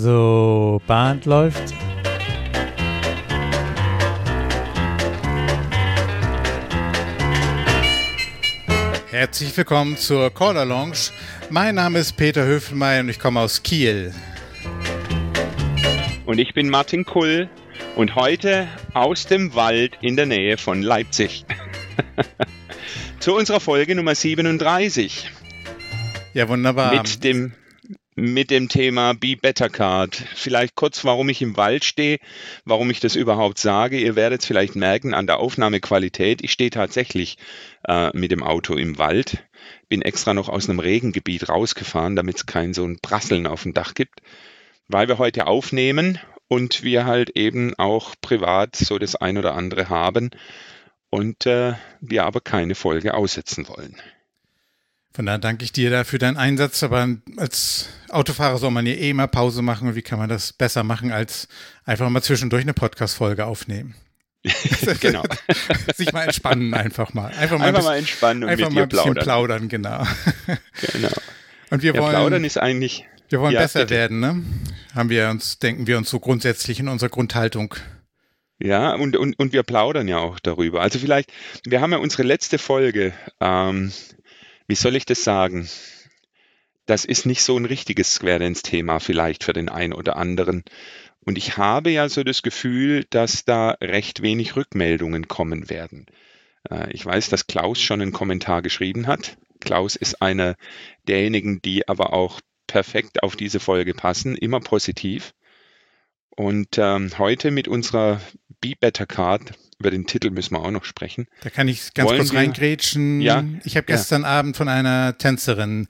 So, Band läuft. Herzlich willkommen zur Caller Lounge. Mein Name ist Peter Höfelmeier und ich komme aus Kiel. Und ich bin Martin Kull und heute aus dem Wald in der Nähe von Leipzig. Zu unserer Folge Nummer 37. Ja, wunderbar. Mit dem mit dem Thema Be Better Card. Vielleicht kurz, warum ich im Wald stehe, warum ich das überhaupt sage. Ihr werdet es vielleicht merken an der Aufnahmequalität. Ich stehe tatsächlich äh, mit dem Auto im Wald. Bin extra noch aus einem Regengebiet rausgefahren, damit es kein so ein Prasseln auf dem Dach gibt. Weil wir heute aufnehmen und wir halt eben auch privat so das ein oder andere haben und äh, wir aber keine Folge aussetzen wollen. Von daher danke ich dir dafür deinen Einsatz, aber als Autofahrer soll man ja eh immer Pause machen und wie kann man das besser machen, als einfach mal zwischendurch eine Podcast-Folge aufnehmen? genau. Sich mal entspannen einfach mal. Einfach mal, einfach mal entspannen und einfach mit mal ein bisschen plaudern. plaudern, genau. Genau. Und wir ja, wollen, plaudern ist eigentlich. Wir wollen ja, besser bitte. werden, ne? Haben wir uns, denken wir uns so grundsätzlich in unserer Grundhaltung. Ja, und, und, und wir plaudern ja auch darüber. Also vielleicht, wir haben ja unsere letzte Folge, ähm, wie soll ich das sagen? Das ist nicht so ein richtiges Square-Dance-Thema vielleicht für den einen oder anderen. Und ich habe ja so das Gefühl, dass da recht wenig Rückmeldungen kommen werden. Äh, ich weiß, dass Klaus schon einen Kommentar geschrieben hat. Klaus ist einer derjenigen, die aber auch perfekt auf diese Folge passen, immer positiv. Und ähm, heute mit unserer Be Better Card, über den Titel müssen wir auch noch sprechen. Da kann ich ganz Wollen kurz wir- reingrätschen. Ja, Ich habe ja. gestern Abend von einer Tänzerin,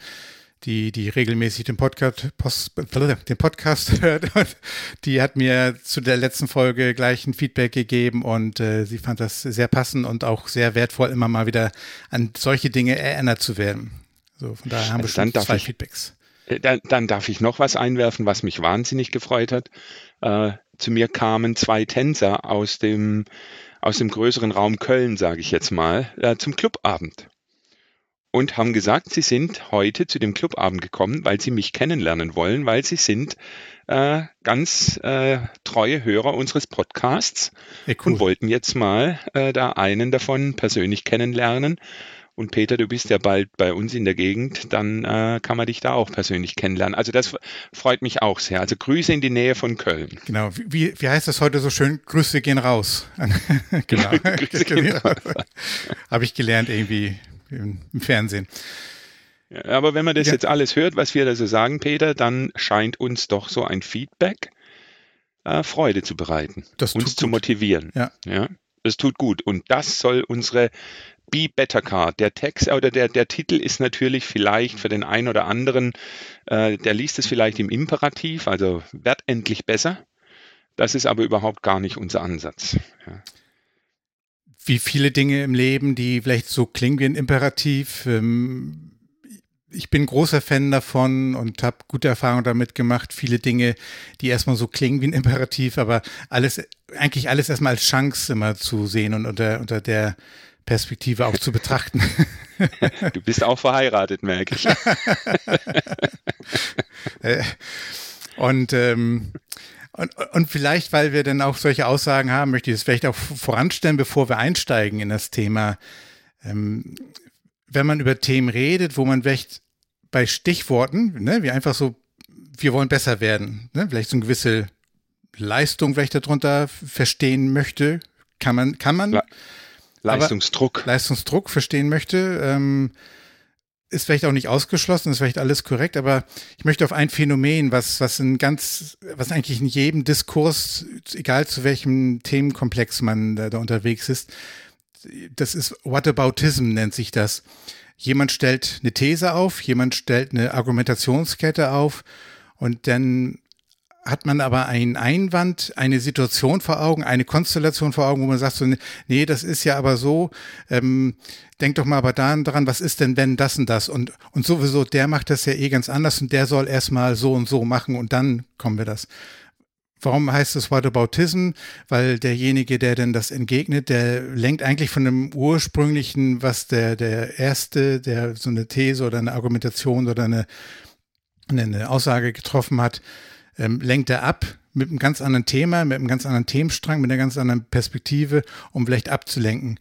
die, die regelmäßig den Podcast, Post, den Podcast hört, und die hat mir zu der letzten Folge gleich ein Feedback gegeben und äh, sie fand das sehr passend und auch sehr wertvoll, immer mal wieder an solche Dinge erinnert zu werden. So, von daher haben wir Also dann schon zwei ich- Feedbacks. Äh, Dann, dann darf ich noch was einwerfen, was mich wahnsinnig gefreut hat. Äh, zu mir kamen zwei Tänzer aus dem, aus dem größeren Raum Köln, sage ich jetzt mal, äh, zum Clubabend. Und haben gesagt, sie sind heute zu dem Clubabend gekommen, weil sie mich kennenlernen wollen, weil sie sind äh, ganz äh, treue Hörer unseres Podcasts Ja, cool. und wollten jetzt mal äh, da einen davon persönlich kennenlernen. Und Peter, du bist ja bald bei uns in der Gegend, dann äh, kann man dich da auch persönlich kennenlernen. Also das freut mich auch sehr. Also Grüße in die Nähe von Köln. Genau, wie- wie, heißt das heute so schön? Grüße gehen raus. genau. Grüße gehen raus. Habe ich gelernt irgendwie im, im Fernsehen. Aber wenn man das Ja. jetzt alles hört, was wir da so sagen, Peter, dann scheint uns doch so ein Feedback äh, Freude zu bereiten, Das uns zu gut. motivieren. Ja. Ja, das tut gut. Und das soll unsere Be Better Card. Der Text oder der, der Titel ist natürlich vielleicht für den einen oder anderen, äh, der liest es vielleicht im Imperativ, also werd endlich besser. Das ist aber überhaupt gar nicht unser Ansatz. Ja. Wie viele Dinge im Leben, die vielleicht so klingen wie ein Imperativ. Ähm, ich bin großer Fan davon und habe gute Erfahrungen damit gemacht. Viele Dinge, die erstmal so klingen wie ein Imperativ, aber alles, eigentlich alles erstmal als Chance immer zu sehen und unter, unter der Perspektive auch zu betrachten. Du bist auch verheiratet, merke ich. Äh, und, ähm, und, und vielleicht, weil wir dann auch solche Aussagen haben, möchte ich das vielleicht auch voranstellen, bevor wir einsteigen in das Thema. Ähm, wenn man über Themen redet, wo man vielleicht bei Stichworten, ne, wie einfach so, wir wollen besser werden, ne, vielleicht so eine gewisse Leistung vielleicht darunter verstehen möchte, kann man, kann man Le- Leistungsdruck. Leistungsdruck verstehen möchte, ähm, ist vielleicht auch nicht ausgeschlossen, ist vielleicht alles korrekt, aber ich möchte auf ein Phänomen, was, was in ganz, was eigentlich in jedem Diskurs, egal zu welchem Themenkomplex man da, da unterwegs ist, das ist Whataboutism nennt sich das. Jemand stellt eine These auf, jemand stellt eine Argumentationskette auf und dann hat man aber einen Einwand, eine Situation vor Augen, eine Konstellation vor Augen, wo man sagt so, nee, das ist ja aber so, ähm, denk doch mal aber daran, was ist denn, wenn das und das und, und sowieso, der macht das ja eh ganz anders und der soll erstmal so und so machen und dann kommen wir das. Warum heißt es Whataboutism? Weil derjenige, der denn das entgegnet, der lenkt eigentlich von dem ursprünglichen, was der, der Erste, der so eine These oder eine Argumentation oder eine, eine Aussage getroffen hat, ähm, lenkt er ab mit einem ganz anderen Thema, mit einem ganz anderen Themenstrang, mit einer ganz anderen Perspektive, um vielleicht abzulenken.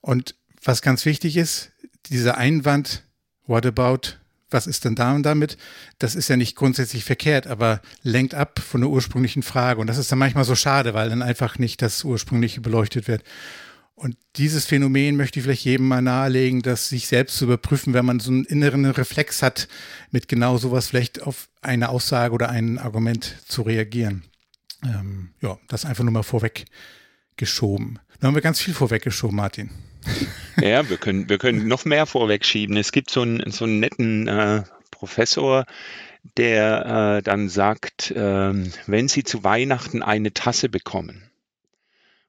Und was ganz wichtig ist, dieser Einwand, what about, was ist denn da und damit, das ist ja nicht grundsätzlich verkehrt, aber lenkt ab von der ursprünglichen Frage. Und das ist dann manchmal so schade, weil dann einfach nicht das ursprüngliche beleuchtet wird. Und dieses Phänomen möchte ich vielleicht jedem mal nahelegen, das sich selbst zu überprüfen, wenn man so einen inneren Reflex hat, mit genau sowas vielleicht auf eine Aussage oder ein Argument zu reagieren. Ähm, ja, das einfach nur mal vorweggeschoben. Da haben wir ganz viel vorweggeschoben, Martin. Ja, wir können, wir können noch mehr vorwegschieben. Es gibt so einen, so einen netten äh, Professor, der äh, dann sagt, äh, wenn Sie zu Weihnachten eine Tasse bekommen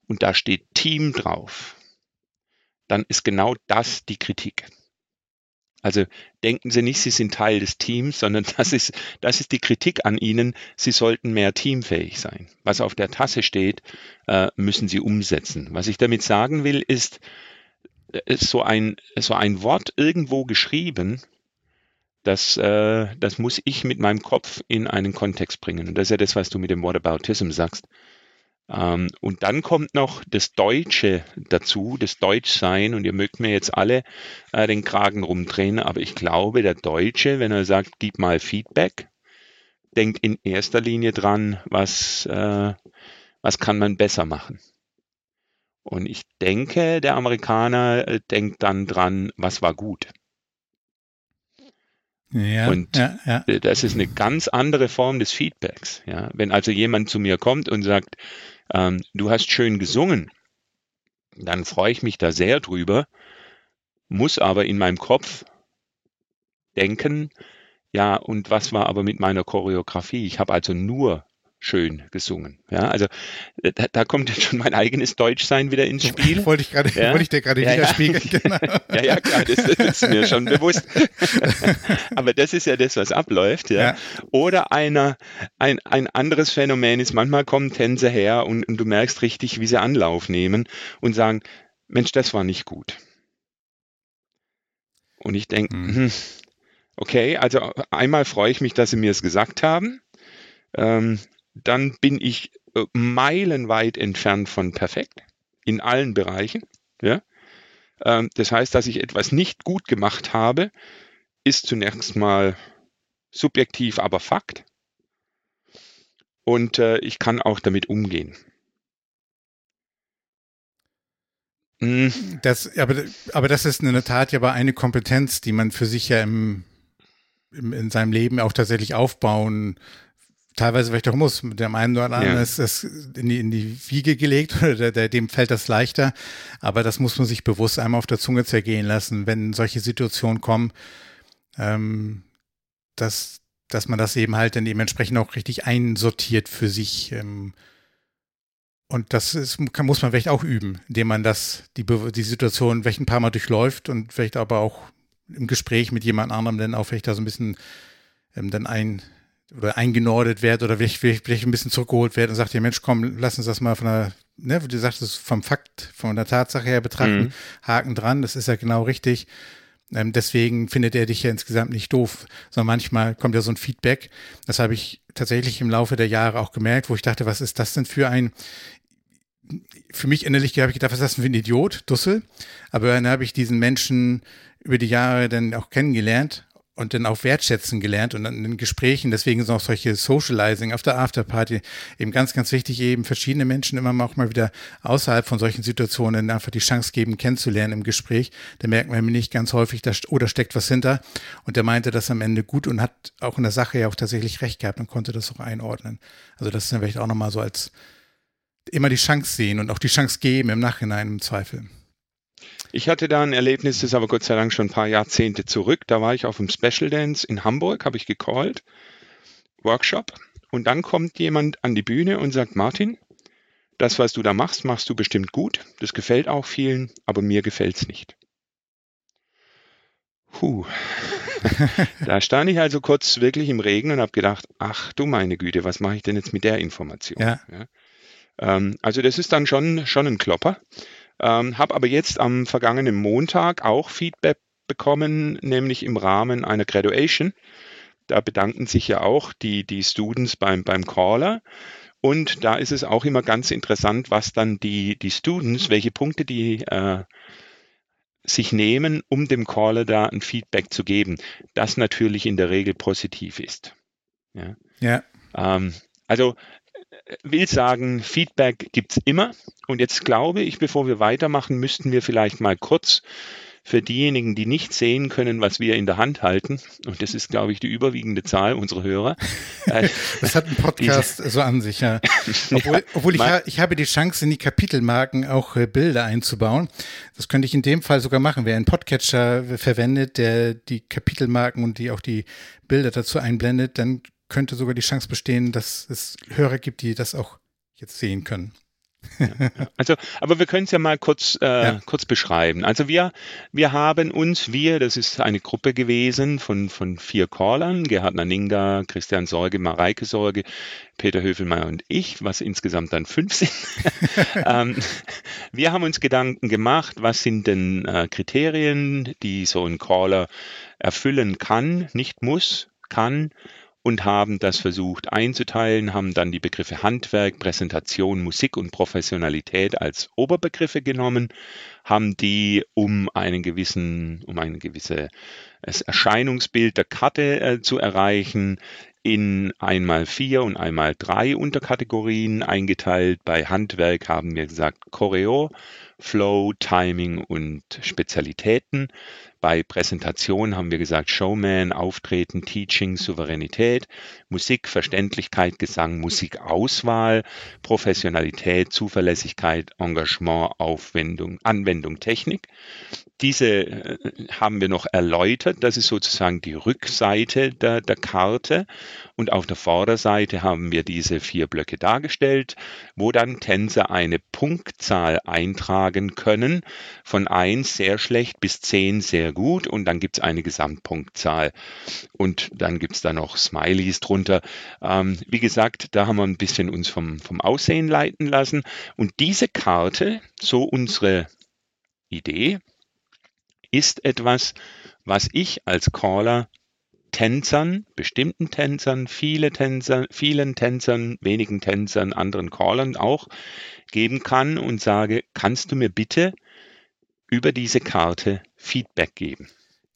und da steht Team drauf, dann ist genau das die Kritik. Also denken Sie nicht, Sie sind Teil des Teams, sondern das ist, das ist die Kritik an Ihnen. Sie sollten mehr teamfähig sein. Was auf der Tasse steht, äh, müssen Sie umsetzen. Was ich damit sagen will, ist, äh, so ein, so ein Wort irgendwo geschrieben, das, äh, das muss ich mit meinem Kopf in einen Kontext bringen. Und das ist ja das, was du mit dem Whataboutism sagst. Ähm, und dann kommt noch das Deutsche dazu, das Deutschsein. Und ihr mögt mir jetzt alle äh, den Kragen rumdrehen, aber ich glaube, der Deutsche, wenn er sagt, gib mal Feedback, denkt in erster Linie dran, was, äh, was kann man besser machen. Und ich denke, der Amerikaner äh, denkt dann dran, was war gut. Ja, und ja, ja. das ist eine ganz andere Form des Feedbacks. Ja? Wenn also jemand zu mir kommt und sagt, ähm, du hast schön gesungen, dann freue ich mich da sehr drüber, muss aber in meinem Kopf denken, ja, und was war aber mit meiner Choreografie? Ich habe also nur schön gesungen. Ja, also da, da, kommt jetzt schon mein eigenes Deutschsein wieder ins Spiel. wollte ich gerade, ja? wollte ich dir gerade ja, widerspiegeln. Ja. Genau. ja, ja, klar, das, das, ist mir schon bewusst. Aber das ist ja das, was abläuft. Ja. ja. Oder einer, ein, ein anderes Phänomen ist, manchmal kommen Tänzer her und, und du merkst richtig, wie sie Anlauf nehmen und sagen, Mensch, das war nicht gut. Und ich denke, hm. hm. okay, also einmal freue ich mich, dass sie mir es gesagt haben. Ähm, dann bin ich äh, meilenweit entfernt von perfekt in allen Bereichen. Ja? Ähm, das heißt, dass ich etwas nicht gut gemacht habe, ist zunächst mal subjektiv, aber Fakt. Und äh, ich kann auch damit umgehen. Hm. Das, aber, aber das ist in der Tat ja aber eine Kompetenz, die man für sich ja im, im, in seinem Leben auch tatsächlich aufbauen teilweise vielleicht auch muss. Mit dem einen oder anderen ja. ist das in die, in die Wiege gelegt oder der, der, dem fällt das leichter. Aber das muss man sich bewusst einmal auf der Zunge zergehen lassen, wenn solche Situationen kommen, ähm, dass, dass man das eben halt dann dementsprechend auch richtig einsortiert für sich. Ähm, und das ist, kann, muss man vielleicht auch üben, indem man das, die, die Situation vielleicht ein paar Mal durchläuft und vielleicht aber auch im Gespräch mit jemand anderem dann auch vielleicht da so ein bisschen ähm, dann ein, oder eingenordet wird oder vielleicht, vielleicht ein bisschen zurückgeholt wird und sagt, ja Mensch, komm, lass uns das mal von der, ne, wie du sagst, vom Fakt, von der Tatsache her betrachten, mhm. Haken dran, das ist ja genau richtig. Ähm, deswegen findet er dich ja insgesamt nicht doof, sondern manchmal kommt ja so ein Feedback. Das habe ich tatsächlich im Laufe der Jahre auch gemerkt, wo ich dachte, was ist das denn für ein, für mich innerlich habe ich gedacht, was ist das denn für ein Idiot, Dussel? Aber dann habe ich diesen Menschen über die Jahre dann auch kennengelernt und dann auch wertschätzen gelernt und in den Gesprächen, deswegen sind auch solche Socializing auf der Afterparty eben ganz, ganz wichtig, eben verschiedene Menschen immer auch mal wieder außerhalb von solchen Situationen einfach die Chance geben, kennenzulernen im Gespräch. Da merkt man nicht ganz häufig, da oder steckt was hinter. Und der meinte das am Ende gut und hat auch in der Sache ja auch tatsächlich recht gehabt und konnte das auch einordnen. Also das ist dann vielleicht auch nochmal so als immer die Chance sehen und auch die Chance geben im Nachhinein im Zweifel. Ich hatte da ein Erlebnis, das ist aber Gott sei Dank schon ein paar Jahrzehnte zurück. Da war ich auf dem Special Dance in Hamburg, habe ich gecallt, Workshop. Und dann kommt jemand an die Bühne und sagt, Martin, das, was du da machst, machst du bestimmt gut. Das gefällt auch vielen, aber mir gefällt es nicht. Puh. da stand ich also kurz wirklich im Regen und habe gedacht, ach du meine Güte, was mache ich denn jetzt mit der Information? Ja. Ja. Ähm, also das ist dann schon, schon ein Klopper. Ähm, habe aber jetzt am vergangenen Montag auch Feedback bekommen, nämlich im Rahmen einer Graduation. Da bedanken sich ja auch die, die Students beim, beim Caller. Und da ist es auch immer ganz interessant, was dann die, die Students, welche Punkte die äh, sich nehmen, um dem Caller da ein Feedback zu geben, das natürlich in der Regel positiv ist. Ja. ja. Ähm, also will sagen, Feedback gibt es immer. Und jetzt glaube ich, bevor wir weitermachen, müssten wir vielleicht mal kurz für diejenigen, die nicht sehen können, was wir in der Hand halten, und das ist, glaube ich, die überwiegende Zahl unserer Hörer. Äh, das hat ein Podcast so an sich, ja. Obwohl, ja, obwohl ich, ha, ich habe die Chance, in die Kapitelmarken auch äh, Bilder einzubauen. Das könnte ich in dem Fall sogar machen. Wer einen Podcatcher verwendet, der die Kapitelmarken und die auch die Bilder dazu einblendet, dann könnte sogar die Chance bestehen, dass es Hörer gibt, die das auch jetzt sehen können. Also, aber wir können es ja mal kurz, äh, ja. kurz beschreiben. Also wir, wir haben uns, wir, das ist eine Gruppe gewesen von, von vier Callern, Gerhard Naninga, Christian Sorge, Mareike Sorge, Peter Höfelmeier und ich, was insgesamt dann fünf sind. ähm, wir haben uns Gedanken gemacht, was sind denn äh, Kriterien, die so ein Caller erfüllen kann, nicht muss, kann und haben das versucht einzuteilen, haben dann die Begriffe Handwerk, Präsentation, Musik und Professionalität als Oberbegriffe genommen, haben die um einen gewissen, um ein gewisses Erscheinungsbild der Karte äh, zu erreichen, in einmal vier und einmal drei Unterkategorien eingeteilt. Bei Handwerk haben wir gesagt Choreo, Flow, Timing und Spezialitäten. Bei Präsentation haben wir gesagt Showman, Auftreten, Teaching, Souveränität, Musik, Verständlichkeit, Gesang, Musikauswahl, Professionalität, Zuverlässigkeit, Engagement, Aufwendung, Anwendung, Technik. Diese äh, haben wir noch erläutert. Das ist sozusagen die Rückseite der, der Karte. Und auf der Vorderseite haben wir diese vier Blöcke dargestellt, wo dann Tänzer eine Punktzahl eintragen können, von 1 sehr schlecht bis 10 sehr gut. Und dann gibt es eine Gesamtpunktzahl. Und dann gibt es da noch Smileys drunter. Ähm, wie gesagt, da haben wir ein bisschen uns vom, vom Aussehen leiten lassen. Und diese Karte, so unsere Idee, ist etwas, was ich als Caller Tänzern, bestimmten Tänzern, viele Tänzer, vielen Tänzern, wenigen Tänzern, anderen Callern auch geben kann und sage, kannst du mir bitte über diese Karte Feedback geben?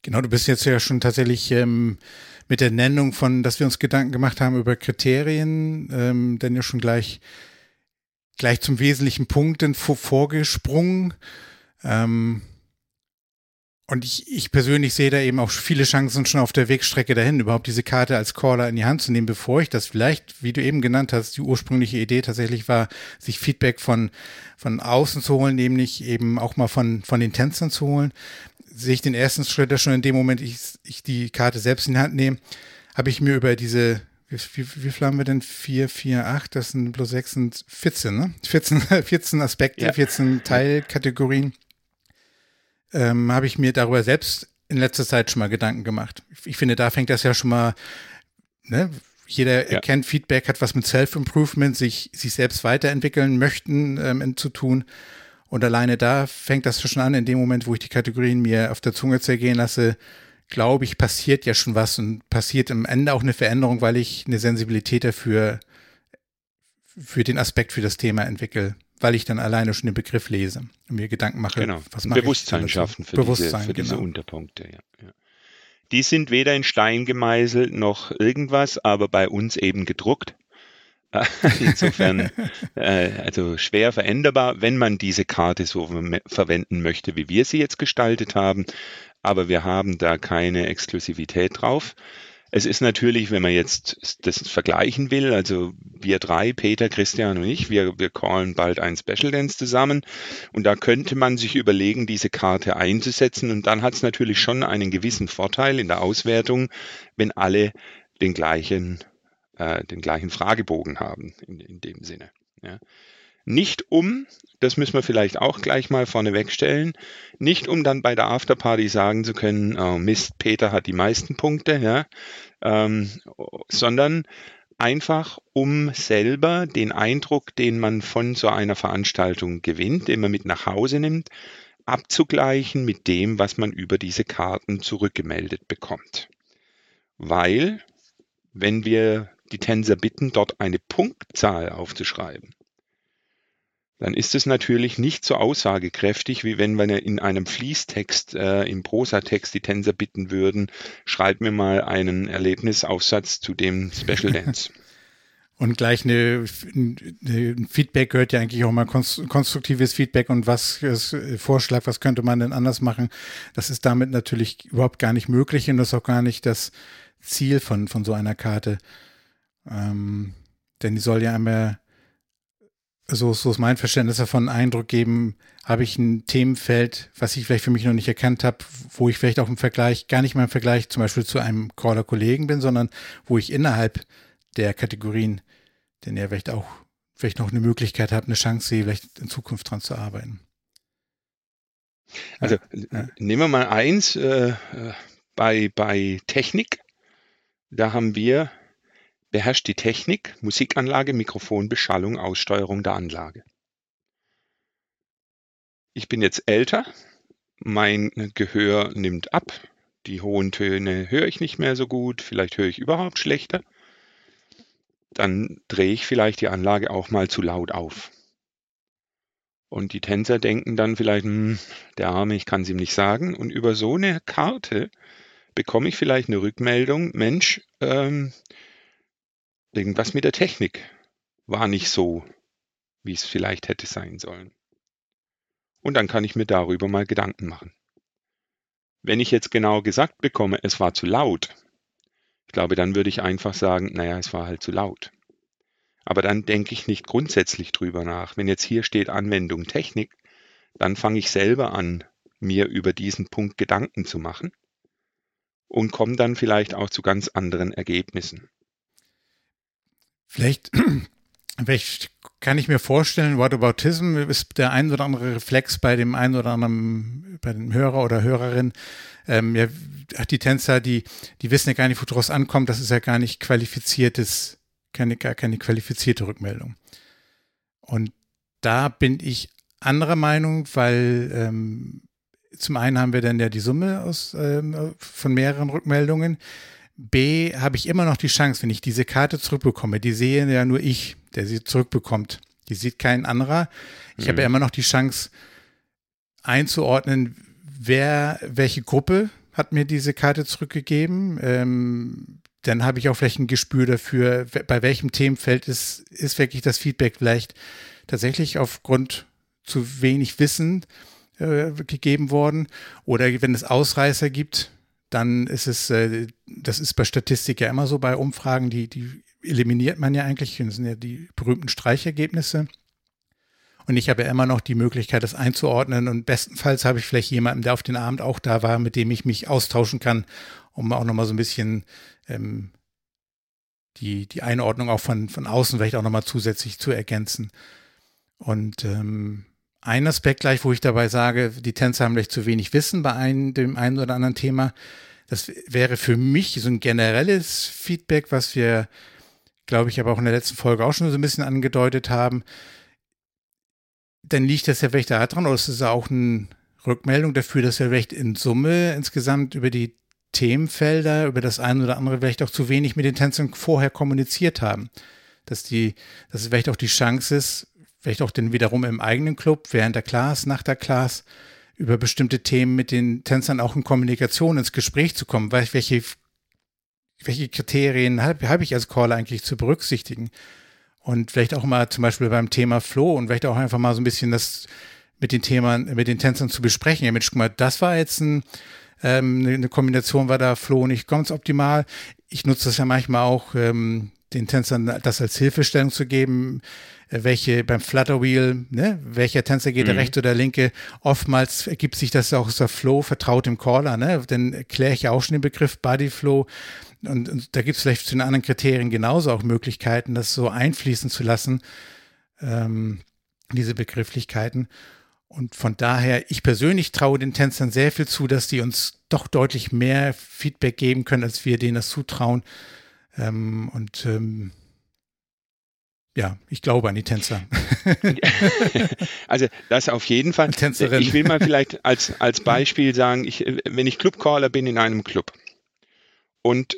Genau, du bist jetzt ja schon tatsächlich ähm, mit der Nennung von, dass wir uns Gedanken gemacht haben über Kriterien, ähm, dann ja schon gleich, gleich zum wesentlichen Punkt vorgesprungen. Ähm, und ich, ich persönlich sehe da eben auch viele Chancen schon auf der Wegstrecke dahin, überhaupt diese Karte als Caller in die Hand zu nehmen, bevor ich das vielleicht, wie du eben genannt hast, die ursprüngliche Idee tatsächlich war, sich Feedback von, von außen zu holen, nämlich eben auch mal von, von den Tänzern zu holen. Sehe ich den ersten Schritt da schon in dem Moment, ich, ich die Karte selbst in die Hand nehme, habe ich mir über diese wie, wie, wie viel haben wir denn? 4, 4, 8, das sind bloß 6 und 14, ne? 14, 14 Aspekte, ja. 14 Teilkategorien ähm, habe ich mir darüber selbst in letzter Zeit schon mal Gedanken gemacht. Ich finde, da fängt das ja schon mal, ne? Jeder ja. erkennt, Feedback hat was mit Self-Improvement, sich, sich selbst weiterentwickeln möchten ähm, zu tun. Und alleine da fängt das schon an, in dem Moment, wo ich die Kategorien mir auf der Zunge zergehen lasse, glaube ich, passiert ja schon was und passiert am Ende auch eine Veränderung, weil ich eine Sensibilität dafür, für den Aspekt, für das Thema entwickle weil ich dann alleine schon den Begriff lese und mir Gedanken mache, genau. was mache Bewusstsein ich schaffen für Bewusstsein, diese, für diese genau. Unterpunkte. Ja, ja. Die sind weder in Stein gemeißelt noch irgendwas, aber bei uns eben gedruckt. Insofern äh, also schwer veränderbar, wenn man diese Karte so verwenden möchte, wie wir sie jetzt gestaltet haben. Aber wir haben da keine Exklusivität drauf. Es ist natürlich, wenn man jetzt das vergleichen will, also wir drei, Peter, Christian und ich, wir, wir callen bald ein Special Dance zusammen und da könnte man sich überlegen, diese Karte einzusetzen und dann hat es natürlich schon einen gewissen Vorteil in der Auswertung, wenn alle den gleichen, äh, den gleichen Fragebogen haben in, in dem Sinne. Ja. Nicht um, das müssen wir vielleicht auch gleich mal vorneweg stellen, nicht um dann bei der Afterparty sagen zu können, oh Mist, Peter hat die meisten Punkte, ja, ähm, sondern einfach um selber den Eindruck, den man von so einer Veranstaltung gewinnt, den man mit nach Hause nimmt, abzugleichen mit dem, was man über diese Karten zurückgemeldet bekommt. Weil wenn wir die Tänzer bitten, dort eine Punktzahl aufzuschreiben, dann ist es natürlich nicht so aussagekräftig, wie wenn wir in einem Fließtext, äh, im Prosatext die Tänzer bitten würden, schreib mir mal einen Erlebnisaufsatz zu dem Special Dance. Und gleich eine, ein Feedback gehört ja eigentlich auch mal konstruktives Feedback und was ist Vorschlag, was könnte man denn anders machen. Das ist damit natürlich überhaupt gar nicht möglich und das ist auch gar nicht das Ziel von, von so einer Karte. Ähm, denn die soll ja einmal, so, so ist mein Verständnis davon, Eindruck geben, habe ich ein Themenfeld, was ich vielleicht für mich noch nicht erkannt habe, wo ich vielleicht auch im Vergleich, gar nicht mal im Vergleich zum Beispiel zu einem Caller-Kollegen bin, sondern wo ich innerhalb der Kategorien denn er vielleicht auch vielleicht noch eine Möglichkeit hat, eine Chance sehe, vielleicht in Zukunft dran zu arbeiten. Also ja. nehmen wir mal eins äh, bei, bei Technik. Da haben wir beherrscht die Technik, Musikanlage, Mikrofon, Beschallung, Aussteuerung der Anlage. Ich bin jetzt älter, mein Gehör nimmt ab, die hohen Töne höre ich nicht mehr so gut, vielleicht höre ich überhaupt schlechter dann drehe ich vielleicht die Anlage auch mal zu laut auf. Und die Tänzer denken dann vielleicht, hm, der Arme, ich kann es ihm nicht sagen. Und über so eine Karte bekomme ich vielleicht eine Rückmeldung, Mensch, ähm, irgendwas mit der Technik war nicht so, wie es vielleicht hätte sein sollen. Und dann kann ich mir darüber mal Gedanken machen. Wenn ich jetzt genau gesagt bekomme, es war zu laut, ich glaube, dann würde ich einfach sagen, naja, es war halt zu laut. Aber dann denke ich nicht grundsätzlich drüber nach. Wenn jetzt hier steht Anwendung Technik, dann fange ich selber an, mir über diesen Punkt Gedanken zu machen und komme dann vielleicht auch zu ganz anderen Ergebnissen. Vielleicht, vielleicht kann ich mir vorstellen, Whataboutism ist der ein oder andere Reflex bei dem einen oder anderen, bei dem Hörer oder Hörerin, ähm, ja, die Tänzer, die, die wissen ja gar nicht, woraus ankommt, das ist ja gar nicht qualifiziertes, keine, gar keine qualifizierte Rückmeldung. Und da bin ich anderer Meinung, weil ähm, zum einen haben wir dann ja die Summe aus, ähm, von mehreren Rückmeldungen. B, habe ich immer noch die Chance, wenn ich diese Karte zurückbekomme, die sehe ja nur ich, der sie zurückbekommt. Die sieht kein anderer. Ich mhm. habe ja immer noch die Chance einzuordnen, wer, welche Gruppe hat mir diese Karte zurückgegeben. Ähm, dann habe ich auch vielleicht ein Gespür dafür, bei welchem Themenfeld ist, ist wirklich das Feedback vielleicht tatsächlich aufgrund zu wenig Wissen äh, gegeben worden. Oder wenn es Ausreißer gibt, dann ist es, äh, das ist bei Statistik ja immer so, bei Umfragen, die, die eliminiert man ja eigentlich, das sind ja die berühmten Streichergebnisse. Und ich habe ja immer noch die Möglichkeit, das einzuordnen. Und bestenfalls habe ich vielleicht jemanden, der auf den Abend auch da war, mit dem ich mich austauschen kann, um auch nochmal so ein bisschen ähm, die, die Einordnung auch von, von außen vielleicht auch nochmal zusätzlich zu ergänzen. Und ähm, ein Aspekt gleich, wo ich dabei sage, die Tänzer haben vielleicht zu wenig Wissen bei einem, dem einen oder anderen Thema. Das wäre für mich so ein generelles Feedback, was wir, glaube ich, aber auch in der letzten Folge auch schon so ein bisschen angedeutet haben dann liegt das ja vielleicht daran, oder es ist auch eine Rückmeldung dafür, dass wir vielleicht in Summe insgesamt über die Themenfelder, über das eine oder andere vielleicht auch zu wenig mit den Tänzern vorher kommuniziert haben. Dass die, dass es vielleicht auch die Chance ist, vielleicht auch dann wiederum im eigenen Club, während der Class, nach der Class, über bestimmte Themen mit den Tänzern auch in Kommunikation ins Gespräch zu kommen. Welche, welche Kriterien habe hab ich als Caller eigentlich zu berücksichtigen? Und vielleicht auch mal zum Beispiel beim Thema Flow und vielleicht auch einfach mal so ein bisschen das mit den Themen, mit den Tänzern zu besprechen. Ja, Mensch, guck mal, das war jetzt ein, ähm, eine Kombination, war da Flow nicht ganz optimal. Ich nutze das ja manchmal auch, ähm, den Tänzern das als Hilfestellung zu geben, äh, welche beim Flutterwheel, ne, welcher Tänzer geht, mhm. der rechte oder linke. Oftmals ergibt sich das auch aus der Flow, vertraut dem Caller, ne? Dann erkläre ich ja auch schon den Begriff Body Flow. Und, und da gibt es vielleicht zu den anderen Kriterien genauso auch Möglichkeiten, das so einfließen zu lassen, ähm, diese Begrifflichkeiten. Und von daher, ich persönlich traue den Tänzern sehr viel zu, dass die uns doch deutlich mehr Feedback geben können, als wir denen das zutrauen. Ähm, und ähm, ja, ich glaube an die Tänzer. also das auf jeden Fall. Tänzerin. Ich will mal vielleicht als, als Beispiel sagen, ich, wenn ich Clubcaller bin in einem Club Und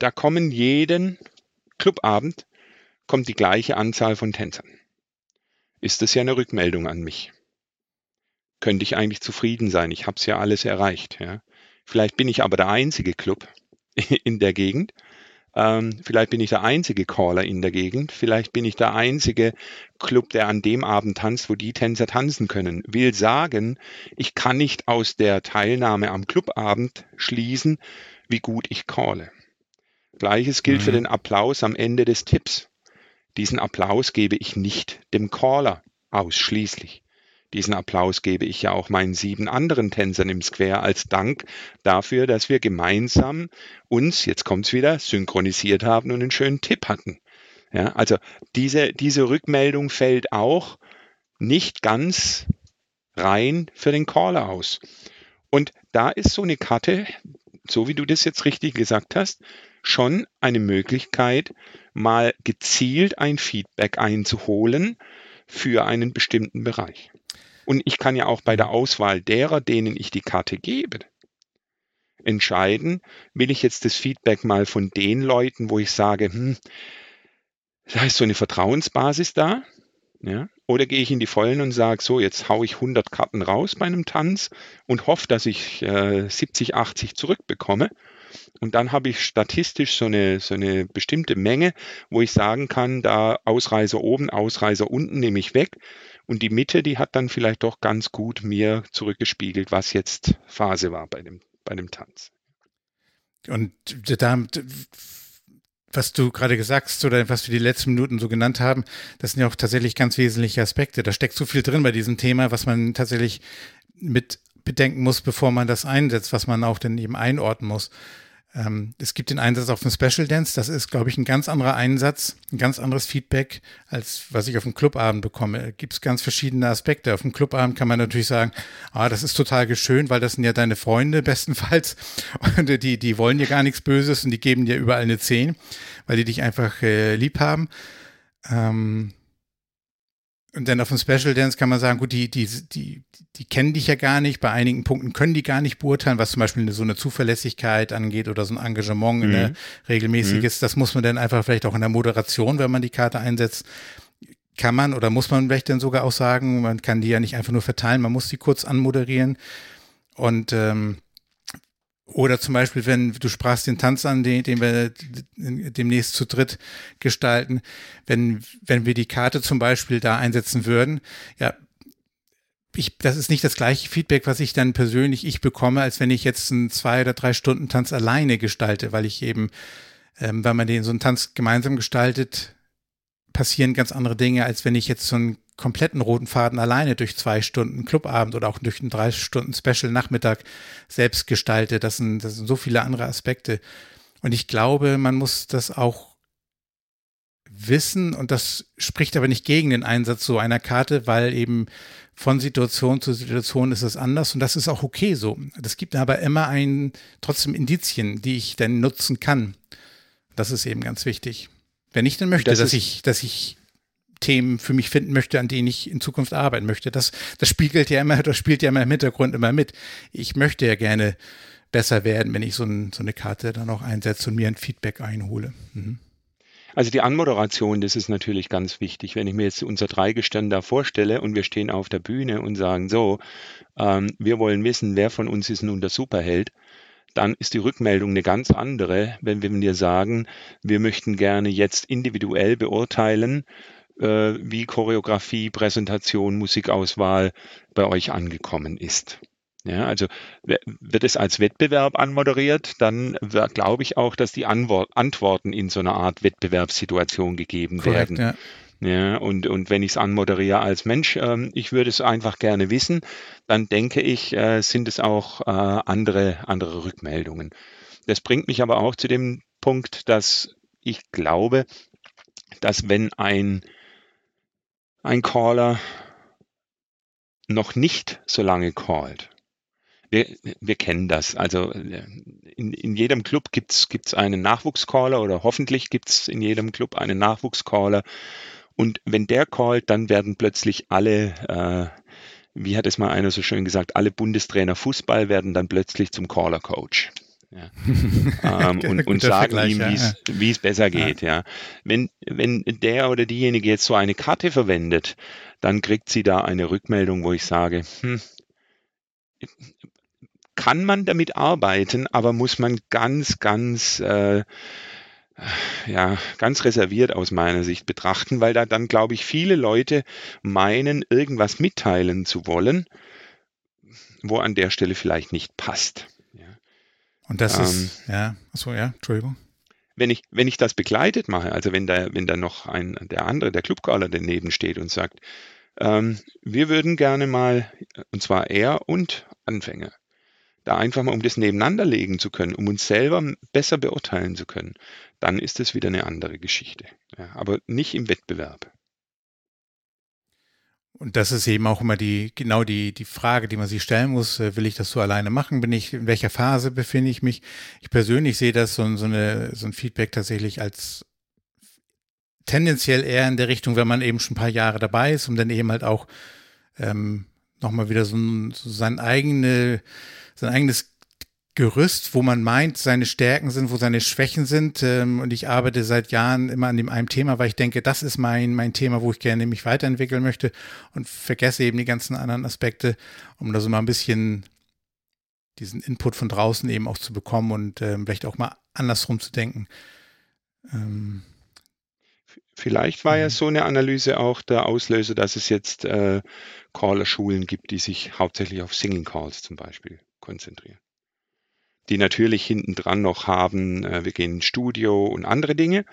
da kommen jeden Clubabend kommt die gleiche Anzahl von Tänzern. Ist das ja eine Rückmeldung an mich. Könnte ich eigentlich zufrieden sein. Ich habe es ja alles erreicht. Ja. Vielleicht bin ich aber der einzige Club in der Gegend ähm, vielleicht bin ich der einzige Caller in der Gegend. Vielleicht bin ich der einzige Club, der an dem Abend tanzt, wo die Tänzer tanzen können. Will sagen, ich kann nicht aus der Teilnahme am Clubabend schließen, wie gut ich calle. Gleiches gilt mhm. für den Applaus am Ende des Tipps. Diesen Applaus gebe ich nicht dem Caller ausschließlich. Diesen Applaus gebe ich ja auch meinen sieben anderen Tänzern im Square als Dank dafür, dass wir gemeinsam uns, jetzt kommt's wieder, synchronisiert haben und einen schönen Tipp hatten. Ja, also diese, diese Rückmeldung fällt auch nicht ganz rein für den Caller aus. Und da ist so eine Karte, so wie du das jetzt richtig gesagt hast, schon eine Möglichkeit, mal gezielt ein Feedback einzuholen für einen bestimmten Bereich. Und ich kann ja auch bei der Auswahl derer, denen ich die Karte gebe, entscheiden, will ich jetzt das Feedback mal von den Leuten, wo ich sage, hm, da ist so eine Vertrauensbasis da, ja, oder gehe ich in die Vollen und sage, so, jetzt haue ich 100 Karten raus bei einem Tanz und hoffe, dass ich äh, 70, 80 zurückbekomme. Und dann habe ich statistisch so eine, so eine bestimmte Menge, wo ich sagen kann, da Ausreißer oben, Ausreißer unten nehme ich weg. Und die Mitte, die hat dann vielleicht doch ganz gut mir zurückgespiegelt, was jetzt Phase war bei dem, bei dem Tanz. Und da, was du gerade gesagt hast oder was wir die letzten Minuten so genannt haben, das sind ja auch tatsächlich ganz wesentliche Aspekte. Da steckt so viel drin bei diesem Thema, was man tatsächlich mit bedenken muss, bevor man das einsetzt, was man auch dann eben einordnen muss. Ähm, es gibt den Einsatz auf dem Special Dance. Das ist, glaube ich, ein ganz anderer Einsatz, ein ganz anderes Feedback, als was ich auf dem Clubabend bekomme. Da gibt es ganz verschiedene Aspekte. Auf dem Clubabend kann man natürlich sagen, ah, das ist total schön, weil das sind ja deine Freunde bestenfalls. Und die, die wollen dir gar nichts Böses und die geben dir überall eine 10, weil die dich einfach äh, lieb haben. Ähm, und dann auf dem Special Dance kann man sagen, gut, die, die, die, die kennen dich ja gar nicht. Bei einigen Punkten können die gar nicht beurteilen, was zum Beispiel so eine Zuverlässigkeit angeht oder so ein Engagement mhm. in der regelmäßiges. Mhm. Das muss man dann einfach vielleicht auch in der Moderation, wenn man die Karte einsetzt, kann man oder muss man vielleicht dann sogar auch sagen, man kann die ja nicht einfach nur verteilen, man muss die kurz anmoderieren. Und ähm, oder zum Beispiel, wenn du sprachst den Tanz an, den, den wir demnächst zu dritt gestalten, wenn, wenn wir die Karte zum Beispiel da einsetzen würden, ja, ich, das ist nicht das gleiche Feedback, was ich dann persönlich ich bekomme, als wenn ich jetzt einen zwei oder drei Stunden Tanz alleine gestalte, weil ich eben, ähm, wenn man den so einen Tanz gemeinsam gestaltet, passieren ganz andere Dinge, als wenn ich jetzt so einen kompletten roten Faden alleine durch zwei Stunden Clubabend oder auch durch einen drei Stunden Special Nachmittag selbst gestalte. Das sind, das sind so viele andere Aspekte. Und ich glaube, man muss das auch wissen und das spricht aber nicht gegen den Einsatz so einer Karte, weil eben von Situation zu Situation ist es anders und das ist auch okay so. Das gibt aber immer ein, trotzdem Indizien, die ich dann nutzen kann. Das ist eben ganz wichtig. Wenn ich dann möchte, das dass ich, dass ich Themen für mich finden möchte, an denen ich in Zukunft arbeiten möchte. Das, das spiegelt ja immer, das spielt ja immer im Hintergrund immer mit. Ich möchte ja gerne besser werden, wenn ich so, ein, so eine Karte dann auch einsetze und mir ein Feedback einhole. Mhm. Also die Anmoderation, das ist natürlich ganz wichtig. Wenn ich mir jetzt unser Dreigestirn da vorstelle und wir stehen auf der Bühne und sagen so, ähm, wir wollen wissen, wer von uns ist nun der Superheld, dann ist die Rückmeldung eine ganz andere, wenn wir dir sagen, wir möchten gerne jetzt individuell beurteilen, äh, wie Choreografie, Präsentation, Musikauswahl bei euch angekommen ist. Ja, also wird es als Wettbewerb anmoderiert, dann glaube ich auch, dass die Anwort Antworten in so einer Art Wettbewerbssituation gegeben Korrekt, werden. Ja. ja. und, und wenn ich es anmoderiere als Mensch, ähm, ich würde es einfach gerne wissen, dann denke ich, äh, sind es auch äh, andere, andere Rückmeldungen. Das bringt mich aber auch zu dem Punkt, dass ich glaube, dass wenn ein ein Caller noch nicht so lange callt. Wir, wir kennen das. Also in, in jedem Club gibt es einen Nachwuchscaller oder hoffentlich gibt es in jedem Club einen Nachwuchscaller. Und wenn der callt, dann werden plötzlich alle, äh, wie hat es mal einer so schön gesagt, alle Bundestrainer Fußball werden dann plötzlich zum Caller-Coach. Ja. ähm, und, und sagen ihm, wie es besser geht. Ja. ja. Wenn, wenn der oder diejenige jetzt so eine Karte verwendet, dann kriegt sie da eine Rückmeldung, wo ich sage, hm, kann man damit arbeiten, aber muss man ganz, ganz äh, ja, ganz reserviert aus meiner Sicht betrachten, weil da dann, glaube ich, viele Leute meinen, irgendwas mitteilen zu wollen, wo an der Stelle vielleicht nicht passt. Und das ähm, ist, ja, achso, ja, Entschuldigung. Wenn ich, wenn ich das begleitet mache, also wenn da, wenn da noch ein, der andere, der Clubcaller daneben steht und sagt, ähm, wir würden gerne mal, und zwar er und Anfänger, da einfach mal, um das nebeneinander legen zu können, um uns selber besser beurteilen zu können, dann ist es wieder eine andere Geschichte. Ja, aber nicht im Wettbewerb. Und das ist eben auch immer die, genau die, die Frage, die man sich stellen muss. Äh, will ich das so alleine machen? Bin ich, in welcher Phase befinde ich mich? Ich persönlich sehe das so, so, eine, so ein Feedback tatsächlich als tendenziell eher in der Richtung, wenn man eben schon ein paar Jahre dabei ist, um dann eben halt auch ähm, nochmal wieder so, so sein eigene, sein eigenes Gerüst, wo man meint, seine Stärken sind, wo seine Schwächen sind. Ähm, und ich arbeite seit Jahren immer an dem einem Thema, weil ich denke, das ist mein, mein Thema, wo ich gerne mich weiterentwickeln möchte und vergesse eben die ganzen anderen Aspekte, um da so mal ein bisschen diesen Input von draußen eben auch zu bekommen und ähm, vielleicht auch mal andersrum zu denken. Ähm, Vielleicht war ja mhm. so eine Analyse auch der Auslöser, dass es jetzt äh, Caller-Schulen gibt, die sich hauptsächlich auf Singing Calls zum Beispiel konzentrieren die natürlich hinten dran noch haben, äh, wir gehen ins Studio und andere Dinge.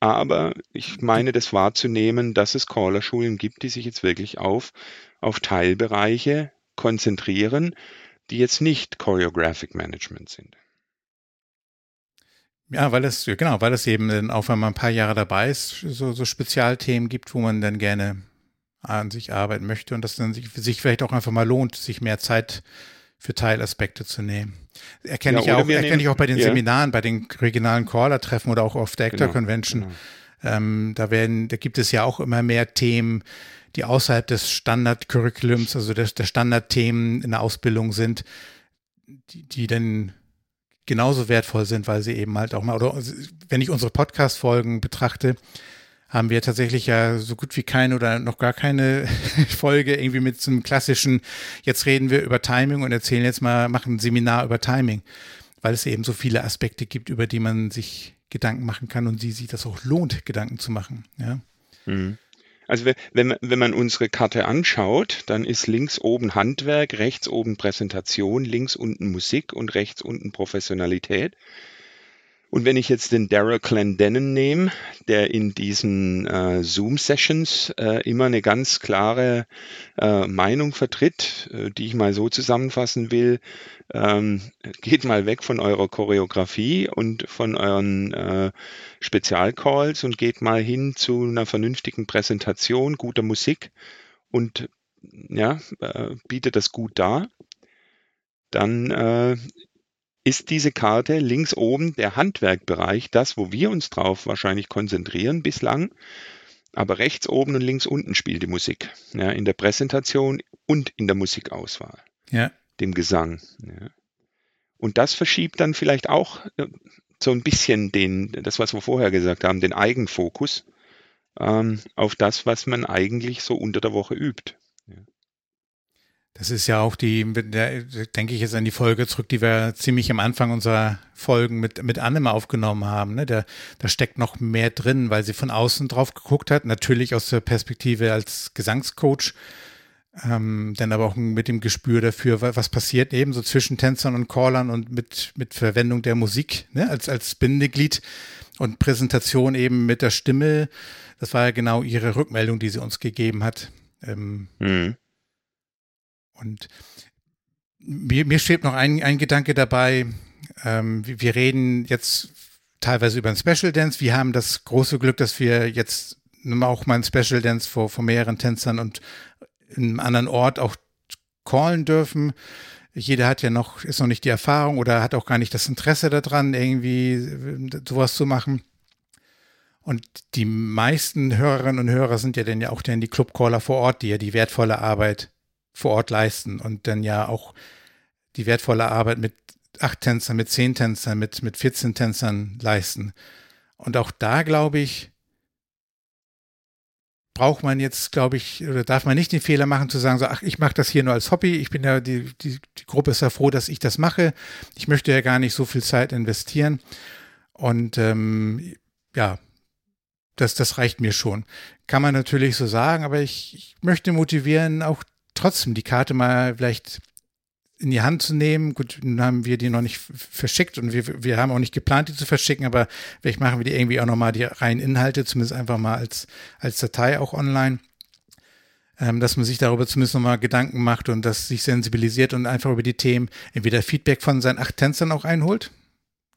Aber ich meine, das wahrzunehmen, dass es Caller-Schulen gibt, die sich jetzt wirklich auf, auf Teilbereiche konzentrieren, die jetzt nicht Choreographic Management sind. Ja, weil es, genau, weil es eben auch wenn man ein paar Jahre dabei ist, so, so Spezialthemen gibt, wo man dann gerne an sich arbeiten möchte und das dann sich, sich vielleicht auch einfach mal lohnt, sich mehr Zeit für Teilaspekte zu nehmen. Erkenne ja, ich, auch, erkenne ich auch bei den ja. Seminaren, bei den regionalen Caller-Treffen oder auch auf der Actor genau, Convention. Genau. Ähm, da werden, da gibt es ja auch immer mehr Themen, die außerhalb des Standardcurriculums, also der Standardthemen in der Ausbildung sind, die, die dann genauso wertvoll sind, weil sie eben halt auch mal, oder wenn ich unsere Podcast-Folgen betrachte, haben wir tatsächlich ja so gut wie keine oder noch gar keine Folge irgendwie mit so einem klassischen, jetzt reden wir über Timing und erzählen jetzt mal, machen ein Seminar über Timing, weil es eben so viele Aspekte gibt, über die man sich Gedanken machen kann und die sich das auch lohnt, Gedanken zu machen. Ja. Mhm. Also wenn, wenn man unsere Karte anschaut, dann ist links oben Handwerk, rechts oben Präsentation, links unten Musik und rechts unten Professionalität. Und wenn ich jetzt den Daryl Clendennen nehme, der in diesen äh, Zoom-Sessions äh, immer eine ganz klare äh, Meinung vertritt, äh, die ich mal so zusammenfassen will, ähm, geht mal weg von eurer Choreografie und von euren äh, Spezialcalls und geht mal hin zu einer vernünftigen Präsentation, guter Musik und ja, äh, bietet das gut dar dann ist diese Karte links oben der Handwerkbereich, das, wo wir uns drauf wahrscheinlich konzentrieren bislang. Aber rechts oben und links unten spielt die Musik. Ja, in der Präsentation und in der Musikauswahl. Ja. Dem Gesang. Ja. Und das verschiebt dann vielleicht auch äh, so ein bisschen den, das, was wir vorher gesagt haben, den Eigenfokus ähm, auf das, was man eigentlich so unter der Woche übt. Das ist ja auch die, denke ich jetzt an die Folge zurück, die wir ziemlich am Anfang unserer Folgen mit, mit Anne mal aufgenommen haben. Ne? Da, da steckt noch mehr drin, weil sie von außen drauf geguckt hat, natürlich aus der Perspektive als Gesangscoach, ähm, dann aber auch mit dem Gespür dafür, was passiert eben so zwischen Tänzern und Callern und mit, mit Verwendung der Musik ne? als, als Bindeglied und Präsentation eben mit der Stimme. Das war ja genau ihre Rückmeldung, die sie uns gegeben hat. Ähm, mhm. Und mir, mir schwebt noch ein, ein Gedanke dabei. Ähm, wir reden jetzt teilweise über ein Special Dance. Wir haben das große Glück, dass wir jetzt auch mal ein Special Dance vor, vor mehreren Tänzern und in einem anderen Ort auch callen dürfen. Jeder hat ja noch, ist noch nicht die Erfahrung oder hat auch gar nicht das Interesse daran, irgendwie sowas zu machen. Und die meisten Hörerinnen und Hörer sind ja dann ja auch dann die Clubcaller vor Ort, die ja die wertvolle Arbeit vor Ort leisten und dann ja auch die wertvolle Arbeit mit acht Tänzern, mit zehn Tänzern, mit, mit 14 Tänzern leisten. Und auch da glaube ich, braucht man jetzt, glaube ich, oder darf man nicht den Fehler machen zu sagen, so, ach, ich mache das hier nur als Hobby, ich bin ja, die, die, die Gruppe ist ja froh, dass ich das mache. Ich möchte ja gar nicht so viel Zeit investieren. Und ähm, ja, das, das reicht mir schon. Kann man natürlich so sagen, aber ich, ich möchte motivieren, auch trotzdem die Karte mal vielleicht in die Hand zu nehmen. Gut, nun haben wir die noch nicht verschickt und wir, wir haben auch nicht geplant, die zu verschicken, aber vielleicht machen wir die irgendwie auch nochmal die reinen Inhalte, zumindest einfach mal als, als Datei auch online. Ähm, dass man sich darüber zumindest nochmal Gedanken macht und das sich sensibilisiert und einfach über die Themen entweder Feedback von seinen acht Tänzern auch einholt.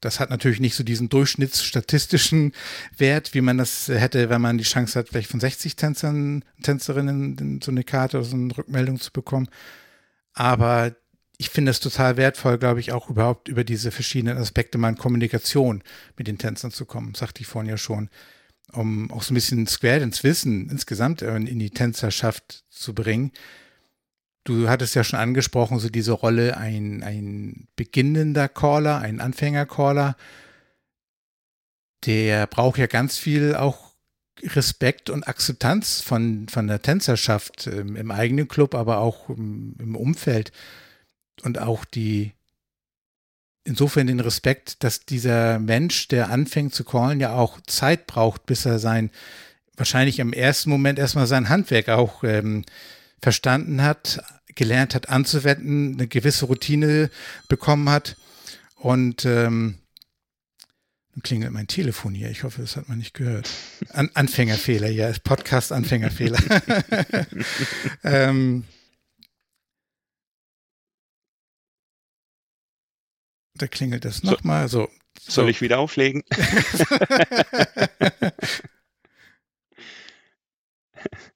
Das hat natürlich nicht so diesen durchschnittsstatistischen Wert, wie man das hätte, wenn man die Chance hat, vielleicht von 60 Tänzern, Tänzerinnen so eine Karte oder so eine Rückmeldung zu bekommen. Aber ich finde es total wertvoll, glaube ich, auch überhaupt über diese verschiedenen Aspekte mal in Kommunikation mit den Tänzern zu kommen, sagte ich vorhin ja schon, um auch so ein bisschen Square ins Wissen insgesamt in die Tänzerschaft zu bringen. Du hattest ja schon angesprochen, so diese Rolle, ein, ein beginnender Caller, ein Anfänger-Caller, der braucht ja ganz viel auch Respekt und Akzeptanz von, von der Tänzerschaft ähm, im eigenen Club, aber auch im, im Umfeld. Und auch die, insofern den Respekt, dass dieser Mensch, der anfängt zu callen, ja auch Zeit braucht, bis er sein, wahrscheinlich im ersten Moment erstmal sein Handwerk auch ähm, verstanden hat, gelernt hat anzuwenden, eine gewisse Routine bekommen hat. Und ähm, nun klingelt mein Telefon hier. Ich hoffe, das hat man nicht gehört. An Anfängerfehler, ja, Podcast-Anfängerfehler. ähm, Da klingelt das nochmal. So, so. Soll ich wieder auflegen?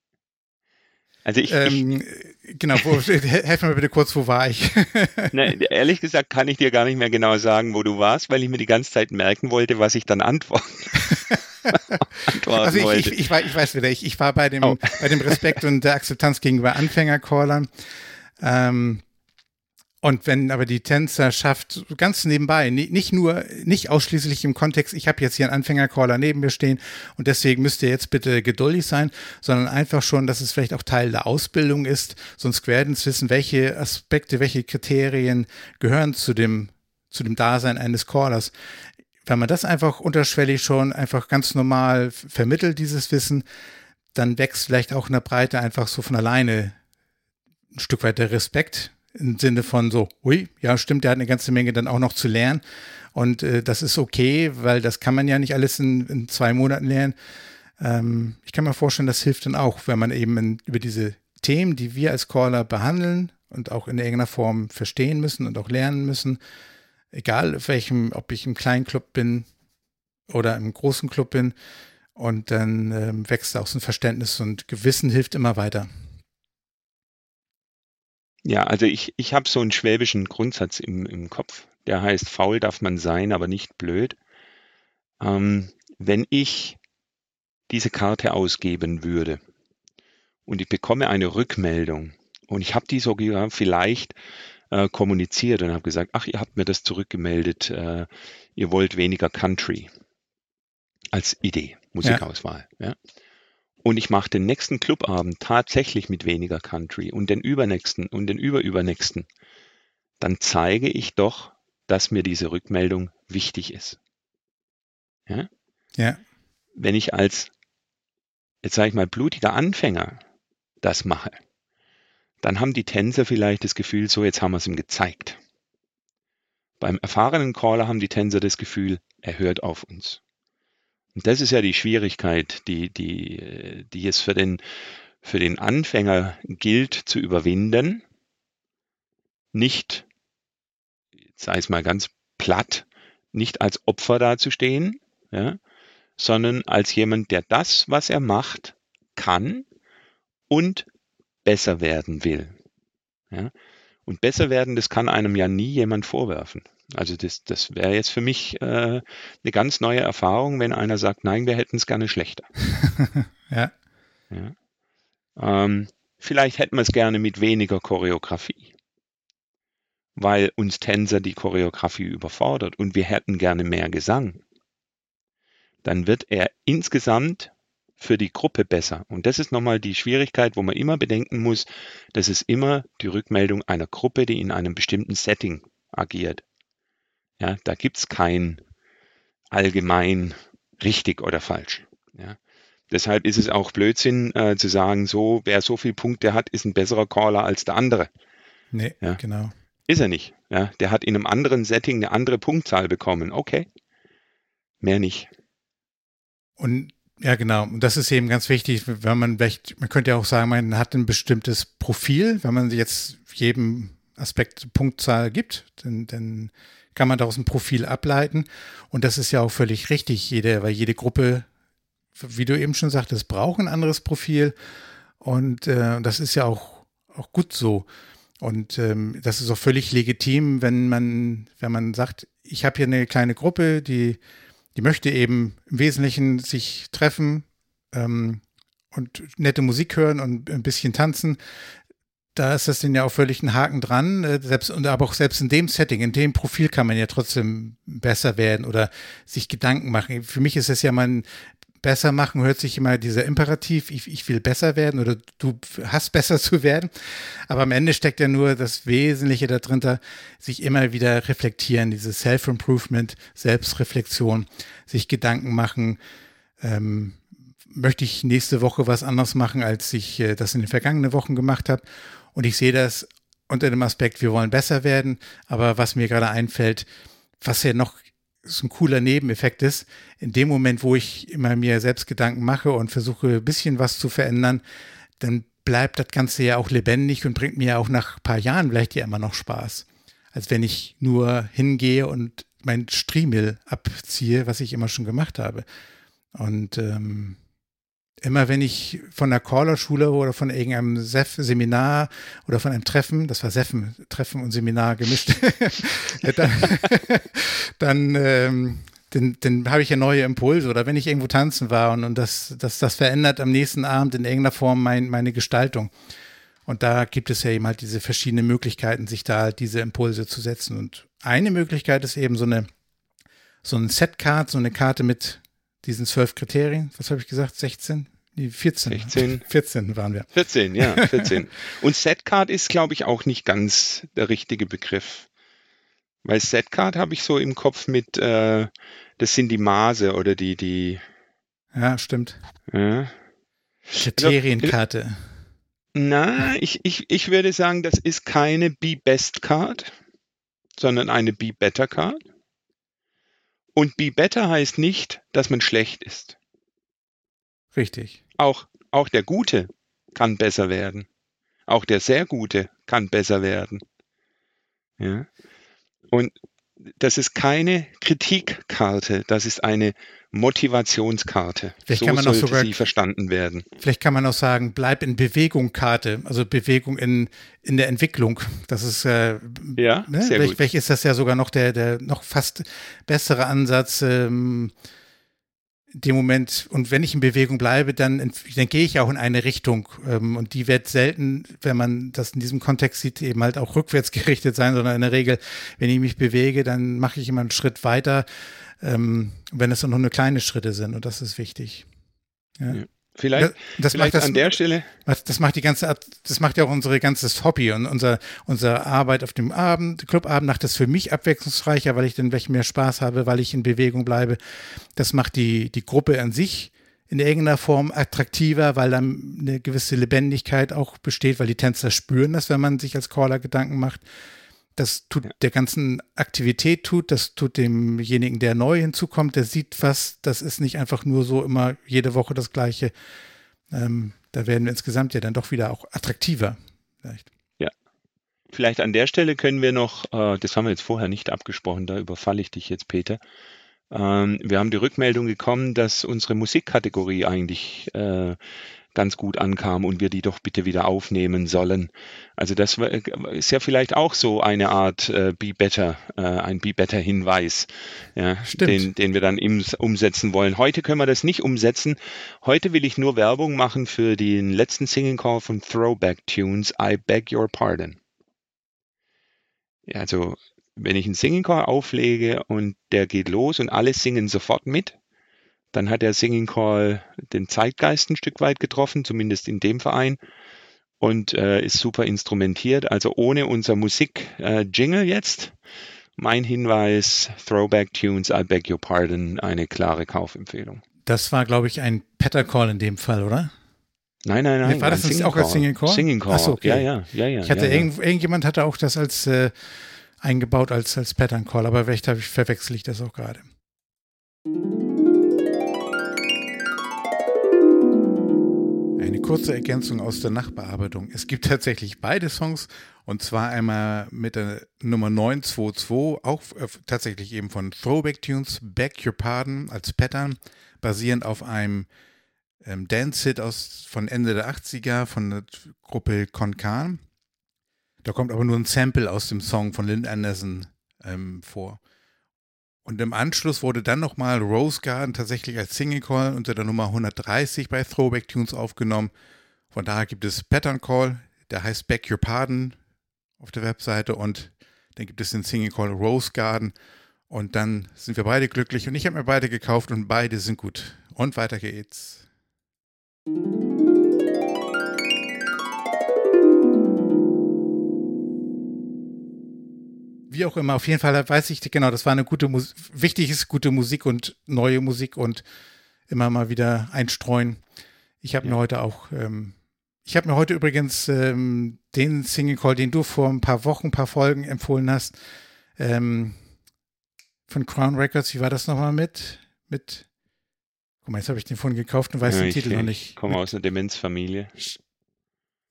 also ich, ähm, ich genau, wo, helf mir bitte kurz, wo war ich? ne, ehrlich gesagt kann ich dir gar nicht mehr genau sagen, wo du warst, weil ich mir die ganze Zeit merken wollte, was ich dann antworte. also ich, ich, ich, ich, weiß wieder, ich, ich war bei dem, oh. bei dem Respekt und der Akzeptanz gegenüber Anfängercallern. Ähm, und wenn aber die Tänzerschaft ganz nebenbei, nicht nur, nicht ausschließlich im Kontext, ich habe jetzt hier einen Anfängercaller neben mir stehen und deswegen müsst ihr jetzt bitte geduldig sein, sondern einfach schon, dass es vielleicht auch Teil der Ausbildung ist, sonst werden es wissen, welche Aspekte, welche Kriterien gehören zu dem, zu dem Dasein eines Callers. Wenn man das einfach unterschwellig schon einfach ganz normal vermittelt, dieses Wissen, dann wächst vielleicht auch in der Breite einfach so von alleine ein Stück weit der Respekt im Sinne von so, ui, ja, stimmt, der hat eine ganze Menge dann auch noch zu lernen. Und äh, das ist okay, weil das kann man ja nicht alles in, in zwei Monaten lernen. Ähm, ich kann mir vorstellen, das hilft dann auch, wenn man eben in, über diese Themen, die wir als Caller behandeln und auch in irgendeiner Form verstehen müssen und auch lernen müssen, egal welchem, ob ich im kleinen Club bin oder im großen Club bin, und dann ähm, wächst auch so ein Verständnis und Gewissen hilft immer weiter. Ja, also ich, ich habe so einen schwäbischen Grundsatz im, im Kopf. Der heißt, faul darf man sein, aber nicht blöd. Ähm, wenn ich diese Karte ausgeben würde und ich bekomme eine Rückmeldung und ich habe die sogar vielleicht äh, kommuniziert und habe gesagt, ach, ihr habt mir das zurückgemeldet, äh, ihr wollt weniger Country als Idee, Musikauswahl. Ja. ja und ich mache den nächsten Clubabend tatsächlich mit weniger Country und den übernächsten und den überübernächsten, dann zeige ich doch, dass mir diese Rückmeldung wichtig ist. Ja? ja. Wenn ich als, jetzt sage ich mal, blutiger Anfänger das mache, dann haben die Tänzer vielleicht das Gefühl, so jetzt haben wir es ihm gezeigt. Beim erfahrenen Caller haben die Tänzer das Gefühl, er hört auf uns. Und das ist ja die Schwierigkeit, die, die, die es für den, für den Anfänger gilt zu überwinden. Nicht, sei es mal ganz platt, nicht als Opfer dazustehen, ja, sondern als jemand, der das, was er macht, kann und besser werden will. Ja. Und besser werden, das kann einem ja nie jemand vorwerfen. Also das, das wäre jetzt für mich äh, eine ganz neue Erfahrung, wenn einer sagt, nein, wir hätten es gerne schlechter. ja. ja. Ähm, vielleicht hätten wir es gerne mit weniger Choreografie. weil uns Tänzer die Choreografie überfordert und wir hätten gerne mehr Gesang, dann wird er insgesamt für die Gruppe besser. Und das ist nochmal die Schwierigkeit, wo man immer bedenken muss, das ist immer die Rückmeldung einer Gruppe, die in einem bestimmten Setting agiert. Ja, da gibt's kein allgemein richtig oder falsch. Ja. Deshalb ist es auch Blödsinn äh, zu sagen, so wer so viele Punkte hat, ist ein besserer Caller als der andere. Nee, ja. genau. Ist er nicht. Ja. Der hat in einem anderen Setting eine andere Punktzahl bekommen. Okay. Mehr nicht. Und ja, genau. Und das ist eben ganz wichtig, wenn man vielleicht, man könnte ja auch sagen, man hat ein bestimmtes Profil, wenn man jetzt jedem Aspekt Punktzahl gibt, dann, dann kann man daraus ein Profil ableiten. Und das ist ja auch völlig richtig, jede, weil jede Gruppe, wie du eben schon sagtest, braucht ein anderes Profil. Und äh, das ist ja auch, auch gut so. Und ähm, das ist auch völlig legitim, wenn man, wenn man sagt, ich habe hier eine kleine Gruppe, die, die möchte eben im Wesentlichen sich treffen ähm, und nette Musik hören und ein bisschen tanzen da ist das denn ja auch völlig ein Haken dran. Äh, selbst, und aber auch selbst in dem Setting, in dem Profil kann man ja trotzdem besser werden oder sich Gedanken machen. Für mich ist es ja mal besser machen, hört sich immer dieser Imperativ, ich, ich will besser werden oder du hast besser zu werden. Aber am Ende steckt ja nur das Wesentliche da drin, sich immer wieder reflektieren, dieses Self-Improvement, Selbstreflexion, sich Gedanken machen, ähm, möchte ich nächste Woche was anderes machen, als ich äh, das in den vergangenen Wochen gemacht habe. Und ich sehe das unter dem Aspekt, wir wollen besser werden. Aber was mir gerade einfällt, was ja noch so ein cooler Nebeneffekt ist, in dem Moment, wo ich immer mir selbst Gedanken mache und versuche, ein bisschen was zu verändern, dann bleibt das Ganze ja auch lebendig und bringt mir auch nach ein paar Jahren vielleicht ja immer noch Spaß. Als wenn ich nur hingehe und mein Striemel abziehe, was ich immer schon gemacht habe. Und ähm, immer wenn ich von der Caller-Schule oder von irgendeinem Seminar oder von einem Treffen, das war Seffen, Treffen und Seminar gemischt, dann, dann, ähm, dann, dann habe ich ja neue Impulse oder wenn ich irgendwo tanzen war und, und das, das, das verändert am nächsten Abend in irgendeiner Form mein, meine Gestaltung. Und da gibt es ja eben halt diese verschiedenen Möglichkeiten, sich da halt diese Impulse zu setzen. Und eine Möglichkeit ist eben so eine, so ein Setcard, so eine Karte mit diesen zwölf Kriterien, was habe ich gesagt, 16? Nee, 14. 16. 14 waren wir. 14, ja, 14. Und Setcard ist, glaube ich, auch nicht ganz der richtige Begriff. Weil Setcard habe ich so im Kopf mit, äh, das sind die Maße oder die, die. Ja, stimmt. Ja. Kriterienkarte. Na, ich, ich, ich würde sagen, das ist keine Be-Best-Card, sondern eine Be-Better-Card. Und Be Better heißt nicht, dass man schlecht ist. Richtig. Auch, auch der Gute kann besser werden. Auch der sehr Gute kann besser werden. Ja. Und das ist keine Kritikkarte, das ist eine Motivationskarte. Vielleicht so kann man auch sogar, sie verstanden werden. Vielleicht kann man auch sagen, bleib in Bewegung Karte, also Bewegung in, in der Entwicklung. Das ist äh, ja ne? sehr vielleicht, gut. vielleicht ist das ja sogar noch der, der noch fast bessere Ansatz. Ähm, dem Moment, und wenn ich in Bewegung bleibe, dann, dann gehe ich auch in eine Richtung. Ähm, und die wird selten, wenn man das in diesem Kontext sieht, eben halt auch rückwärts gerichtet sein, sondern in der Regel, wenn ich mich bewege, dann mache ich immer einen Schritt weiter, ähm, wenn es nur eine kleine Schritte sind. Und das ist wichtig. Ja. ja. Vielleicht, das vielleicht macht das, an der Stelle. Das macht die ganze, das macht ja auch unsere ganzes Hobby und unser, unsere Arbeit auf dem Abend, Clubabend macht das für mich abwechslungsreicher, weil ich dann welchen mehr Spaß habe, weil ich in Bewegung bleibe. Das macht die, die Gruppe an sich in irgendeiner Form attraktiver, weil dann eine gewisse Lebendigkeit auch besteht, weil die Tänzer spüren das, wenn man sich als Caller Gedanken macht. Das tut ja. der ganzen Aktivität tut, das tut demjenigen, der neu hinzukommt, der sieht was, das ist nicht einfach nur so immer jede Woche das Gleiche. Ähm, da werden wir insgesamt ja dann doch wieder auch attraktiver. Vielleicht. Ja. Vielleicht an der Stelle können wir noch, äh, das haben wir jetzt vorher nicht abgesprochen, da überfalle ich dich jetzt, Peter. Ähm, wir haben die Rückmeldung bekommen, dass unsere Musikkategorie eigentlich äh, ganz gut ankam und wir die doch bitte wieder aufnehmen sollen. Also das ist ja vielleicht auch so eine Art äh, Be Better, äh, ein Be Better Hinweis, ja, den, den wir dann im, umsetzen wollen. Heute können wir das nicht umsetzen. Heute will ich nur Werbung machen für den letzten Singing Call von Throwback Tunes, I Beg Your Pardon. also wenn ich einen Singing Call auflege und der geht los und alle singen sofort mit, dann hat der Singing Call den Zeitgeist ein Stück weit getroffen, zumindest in dem Verein, und äh, ist super instrumentiert. Also ohne unser Musik-Jingle äh, jetzt. Mein Hinweis, Throwback Tunes, I beg your pardon, eine klare Kaufempfehlung. Das war, glaube ich, ein Patter Call in dem Fall, oder? Nein, nein, nein. War das nicht auch als Singing Call? Singing Call. Achso, okay. Ja, ja, ja, ja. Ich hatte ja, irgend, irgendjemand hatte auch das als äh, eingebaut als, als Pattern Call, aber vielleicht ich, verwechsel ich das auch gerade. Eine kurze Ergänzung aus der Nachbearbeitung. Es gibt tatsächlich beide Songs und zwar einmal mit der Nummer 922, auch äh, tatsächlich eben von Throwback Tunes, Back Your Pardon als Pattern, basierend auf einem ähm, Dance-Hit von Ende der 80er von der Gruppe Concan. Da kommt aber nur ein Sample aus dem Song von Lynn Anderson ähm, vor. Und im Anschluss wurde dann nochmal Rose Garden tatsächlich als Single Call unter der Nummer 130 bei Throwback Tunes aufgenommen. Von daher gibt es Pattern Call, der heißt Back Your Pardon auf der Webseite und dann gibt es den Single Call Rose Garden und dann sind wir beide glücklich und ich habe mir beide gekauft und beide sind gut. Und weiter geht's. Wie auch immer, auf jeden Fall weiß ich, genau, das war eine gute Musik, wichtig ist gute Musik und neue Musik und immer mal wieder einstreuen. Ich habe ja. mir heute auch, ähm, ich habe mir heute übrigens ähm, den Single Call, den du vor ein paar Wochen, ein paar Folgen empfohlen hast, ähm, von Crown Records, wie war das nochmal mit? Mit Guck mal, jetzt habe ich den vorhin gekauft und weiß ja, den Titel noch nicht. Ich komme aus einer Demenzfamilie.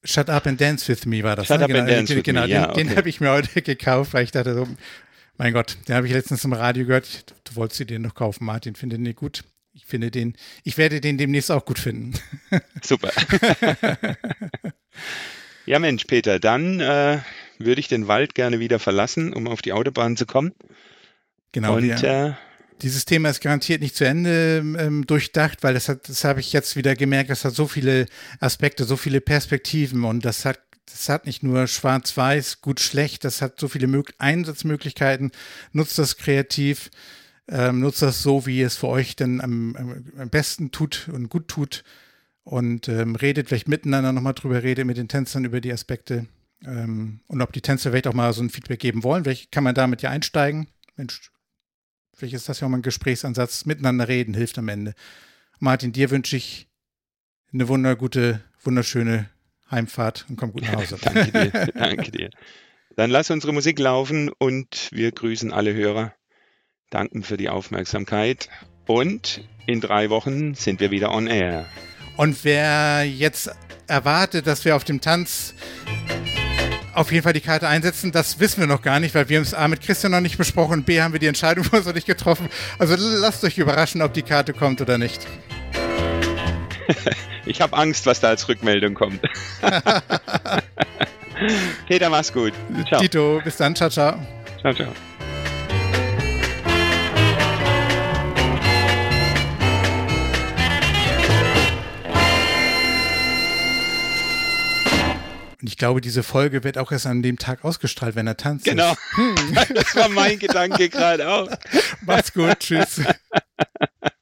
Shut Up and Dance with Me war das. Shut ne? Up genau, and Dance den, with genau, Me, den, ja, okay. den habe ich mir heute gekauft, weil ich dachte so, mein Gott, den habe ich letztens im Radio gehört. Du wolltest den noch kaufen, Martin. Finde den gut. Ich finde den, ich werde den demnächst auch gut finden. Super. ja, Mensch, Peter, dann äh, würde ich den Wald gerne wieder verlassen, um auf die Autobahn zu kommen. Genau. Und ja. äh, dieses Thema ist garantiert nicht zu Ende ähm, durchdacht, weil das hat, das habe ich jetzt wieder gemerkt, das hat so viele Aspekte, so viele Perspektiven und das hat, das hat nicht nur schwarz-weiß, gut, schlecht, das hat so viele Mö Einsatzmöglichkeiten. Nutzt das kreativ, ähm, nutzt das so, wie es für euch denn am, am besten tut und gut tut und ähm, redet vielleicht miteinander nochmal drüber, redet mit den Tänzern über die Aspekte ähm, und ob die Tänzer vielleicht auch mal so ein Feedback geben wollen, vielleicht kann man damit ja einsteigen. Mensch, Vielleicht ist das ja auch mal ein Gesprächsansatz. Miteinander reden hilft am Ende. Martin, dir wünsche ich eine wundergute, wunderschöne Heimfahrt und komm gut nach Hause. danke dir, danke dir. Dann lass unsere Musik laufen und wir grüßen alle Hörer. Danken für die Aufmerksamkeit und in drei Wochen sind wir wieder on air. Und wer jetzt erwartet, dass wir auf dem Tanz auf jeden Fall die Karte einsetzen. Das wissen wir noch gar nicht, weil wir haben es A mit Christian noch nicht besprochen und B haben wir die Entscheidung uns noch nicht getroffen. Also lasst euch überraschen, ob die Karte kommt oder nicht. Ich habe Angst, was da als Rückmeldung kommt. Peter, mach's gut. Ciao. Tito, bis dann. Ciao, ciao. Ciao, ciao. Ich glaube, diese Folge wird auch erst an dem Tag ausgestrahlt, wenn er tanzt. Genau. Hm. Das war mein Gedanke gerade auch. Macht's gut. Tschüss.